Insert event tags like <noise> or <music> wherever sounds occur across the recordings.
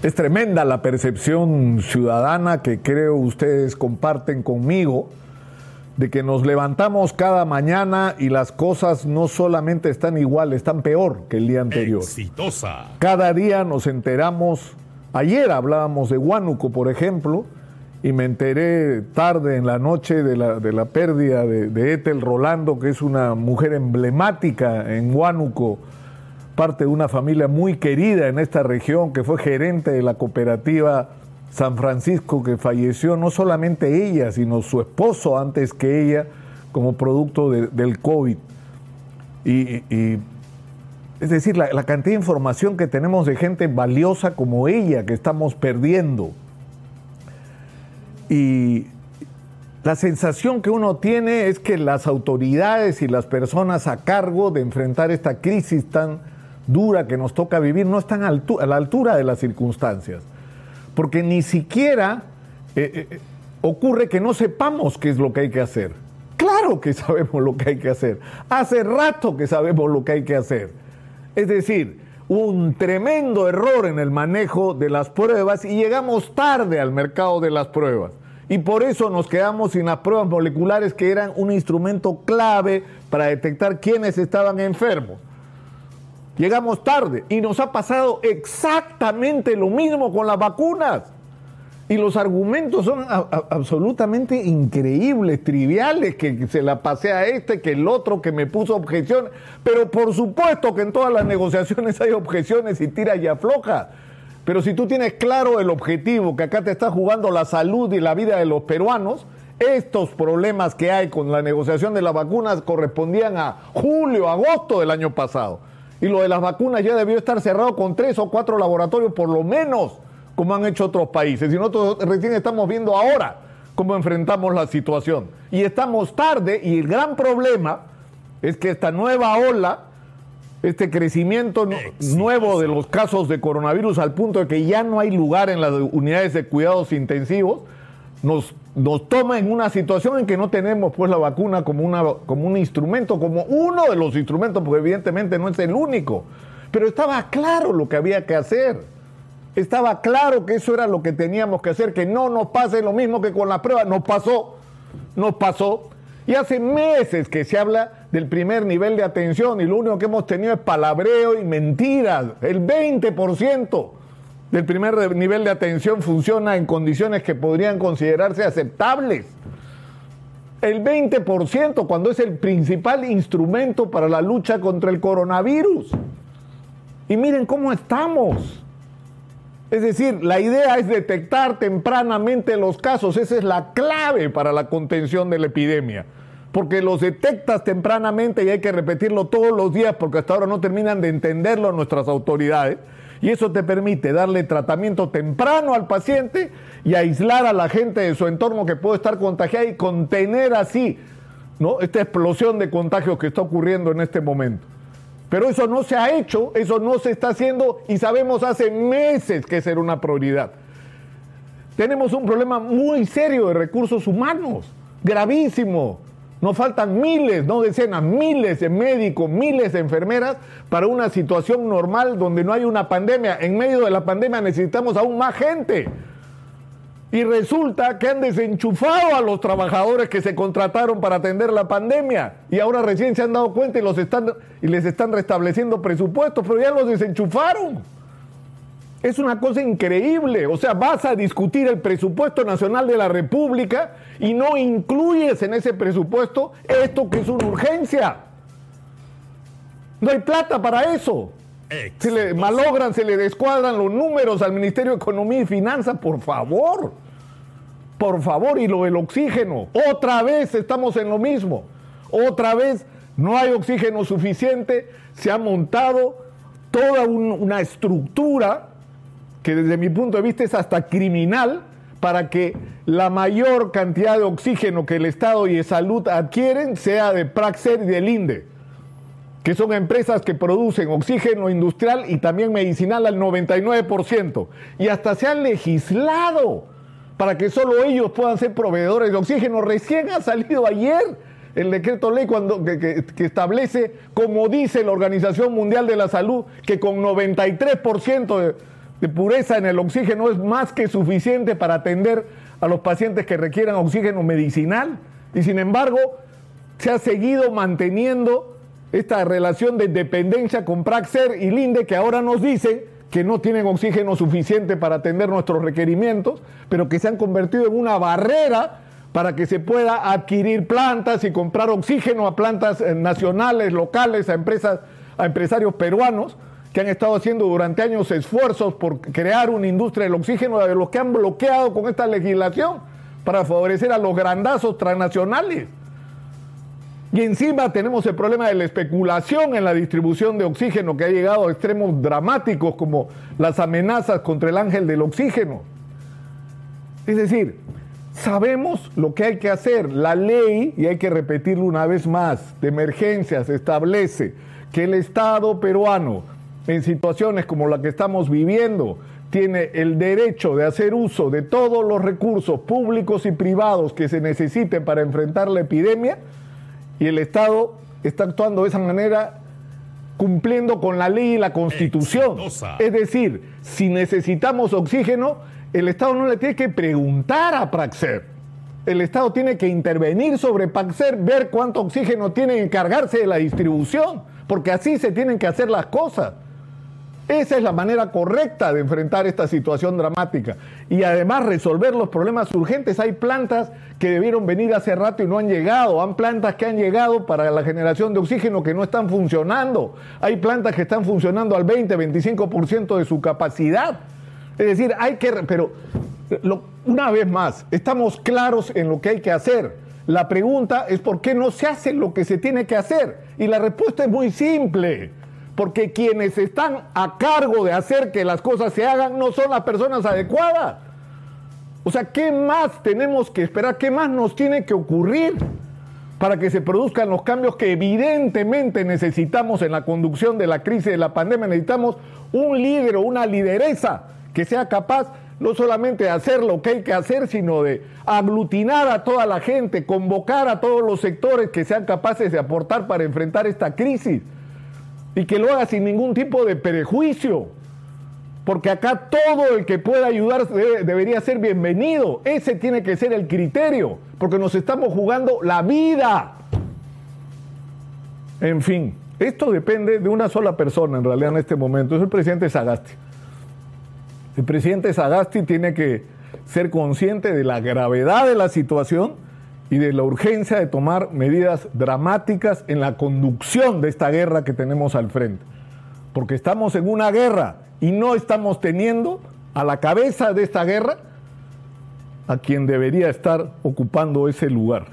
Es tremenda la percepción ciudadana que creo ustedes comparten conmigo de que nos levantamos cada mañana y las cosas no solamente están igual, están peor que el día anterior. Exitosa. Cada día nos enteramos, ayer hablábamos de Huánuco, por ejemplo, y me enteré tarde en la noche de la, de la pérdida de, de Ethel Rolando, que es una mujer emblemática en Huánuco parte de una familia muy querida en esta región, que fue gerente de la cooperativa San Francisco, que falleció no solamente ella, sino su esposo antes que ella, como producto de, del COVID. Y, es decir, la, la, cantidad de información que tenemos de gente valiosa como ella que estamos perdiendo. Y la sensación que uno tiene es que las autoridades y las personas a cargo de enfrentar esta crisis tan dura que nos toca vivir no están a la altura de las circunstancias. Porque ni siquiera eh, eh, ocurre que no sepamos qué es lo que hay que hacer. Claro que <laughs> sabemos lo que hay que hacer. Hace rato que sabemos lo que hay que hacer. Es decir, un tremendo error en el manejo de las pruebas y llegamos tarde al mercado de las pruebas. Y por eso nos quedamos sin las pruebas moleculares que eran un instrumento clave para detectar quiénes estaban enfermos. Llegamos tarde y nos ha pasado exactamente lo mismo con las vacunas. Y los argumentos son absolutamente increíbles, triviales, que se la pasé a este, que el otro, que me puso objeción. Pero por supuesto que en todas las negociaciones hay objeciones y tira y afloja. Pero si tú tienes claro el objetivo, que acá te está jugando la salud y la vida de los peruanos, estos problemas que hay con la negociación de las vacunas correspondían a julio, agosto del año pasado. Y lo de las vacunas ya debió estar cerrado con tres o cuatro laboratorios por lo menos, como han hecho otros países. Y nosotros recién estamos viendo ahora cómo enfrentamos la situación. Y estamos tarde y el gran problema es que esta nueva ola, este crecimiento nuevo de los casos de coronavirus al punto de que ya no hay lugar en las unidades de cuidados intensivos, nos, nos toma en una situación en que no tenemos pues la vacuna como, una, como un instrumento, como uno de los instrumentos, porque evidentemente no es el único. Pero estaba claro lo que había que hacer. Estaba claro que eso era lo que teníamos que hacer, que no nos pase lo mismo que con la prueba. Nos pasó, nos pasó. Y hace meses que se habla del primer nivel de atención y lo único que hemos tenido es palabreo y mentiras. El 20% del primer nivel de atención funciona en condiciones que podrían considerarse aceptables. El 20% cuando es el principal instrumento para la lucha contra el coronavirus. Y miren cómo estamos. Es decir, la idea es detectar tempranamente los casos. Esa es la clave para la contención de la epidemia. Porque los detectas tempranamente y hay que repetirlo todos los días porque hasta ahora no terminan de entenderlo nuestras autoridades y eso te permite darle tratamiento temprano al paciente y aislar a la gente de su entorno que puede estar contagiada y contener así ¿no? esta explosión de contagios que está ocurriendo en este momento. Pero eso no se ha hecho, eso no se está haciendo y sabemos hace meses que esa era una prioridad. Tenemos un problema muy serio de recursos humanos, gravísimo. Nos faltan miles, no decenas, miles de médicos, miles de enfermeras para una situación normal donde no hay una pandemia. En medio de la pandemia necesitamos aún más gente. Y resulta que han desenchufado a los trabajadores que se contrataron para atender la pandemia. Y ahora recién se han dado cuenta y, los están, y les están restableciendo presupuestos, pero ya los desenchufaron. Es una cosa increíble. O sea, vas a discutir el presupuesto nacional de la República y no incluyes en ese presupuesto esto que es una urgencia. No hay plata para eso. Se le malogran, se le descuadran los números al Ministerio de Economía y Finanzas, por favor. Por favor, y lo del oxígeno. Otra vez estamos en lo mismo. Otra vez no hay oxígeno suficiente. Se ha montado toda un, una estructura que desde mi punto de vista es hasta criminal para que la mayor cantidad de oxígeno que el Estado y de salud adquieren sea de Praxer y del INDE, que son empresas que producen oxígeno industrial y también medicinal al 99%. Y hasta se han legislado para que solo ellos puedan ser proveedores de oxígeno. Recién ha salido ayer el decreto ley cuando, que, que, que, establece, como dice la Organización Mundial de la Salud, que con 93% de de pureza en el oxígeno es más que suficiente para atender a los pacientes que requieran oxígeno medicinal. Y sin embargo, se ha seguido manteniendo esta relación de dependencia con Praxer y Linde, que ahora nos dicen que no tienen oxígeno suficiente para atender nuestros requerimientos, pero que se han convertido en una barrera para que se pueda adquirir plantas y comprar oxígeno a plantas eh, nacionales, locales, a empresas, a empresarios peruanos que han estado haciendo durante años esfuerzos por crear una industria del oxígeno, de los que han bloqueado con esta legislación para favorecer a los grandazos transnacionales. Y encima tenemos el problema de la especulación en la distribución de oxígeno que ha llegado a extremos dramáticos como las amenazas contra el ángel del oxígeno. Es decir, sabemos lo que hay que hacer. La ley, y hay que repetirlo una vez más, de emergencias establece que el Estado peruano, en situaciones como la que estamos viviendo, tiene el derecho de hacer uso de todos los recursos públicos y privados que se necesiten para enfrentar la epidemia y el Estado está actuando de esa manera cumpliendo con la ley y la constitución. Es decir, si necesitamos oxígeno, el Estado no le tiene que preguntar a Praxer. El Estado tiene que intervenir sobre Praxer, ver cuánto oxígeno tiene y encargarse de la distribución, porque así se tienen que hacer las cosas. Esa es la manera correcta de enfrentar esta situación dramática. Y además resolver los problemas urgentes. Hay plantas que debieron venir hace rato y no han llegado. Hay plantas que han llegado para la generación de oxígeno que no están funcionando. Hay plantas que están funcionando al 20, 25% de su capacidad. Es decir, hay que... Pero una vez más, estamos claros en lo que hay que hacer. La pregunta es por qué no se hace lo que se tiene que hacer. Y la respuesta es muy simple porque quienes están a cargo de hacer que las cosas se hagan no son las personas adecuadas. O sea, ¿qué más tenemos que esperar? ¿Qué más nos tiene que ocurrir para que se produzcan los cambios que evidentemente necesitamos en la conducción de la crisis de la pandemia? Necesitamos un líder o una lideresa que sea capaz no solamente de hacer lo que hay que hacer, sino de aglutinar a toda la gente, convocar a todos los sectores que sean capaces de aportar para enfrentar esta crisis y que lo haga sin ningún tipo de prejuicio. Porque acá todo el que pueda ayudar debería ser bienvenido. Ese tiene que ser el criterio, porque nos estamos jugando la vida. En fin, esto depende de una sola persona en realidad en este momento, es el presidente Sagasti. El presidente Sagasti tiene que ser consciente de la gravedad de la situación y de la urgencia de tomar medidas dramáticas en la conducción de esta guerra que tenemos al frente. Porque estamos en una guerra y no estamos teniendo a la cabeza de esta guerra a quien debería estar ocupando ese lugar.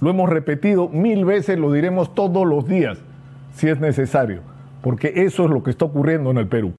Lo hemos repetido mil veces, lo diremos todos los días, si es necesario, porque eso es lo que está ocurriendo en el Perú.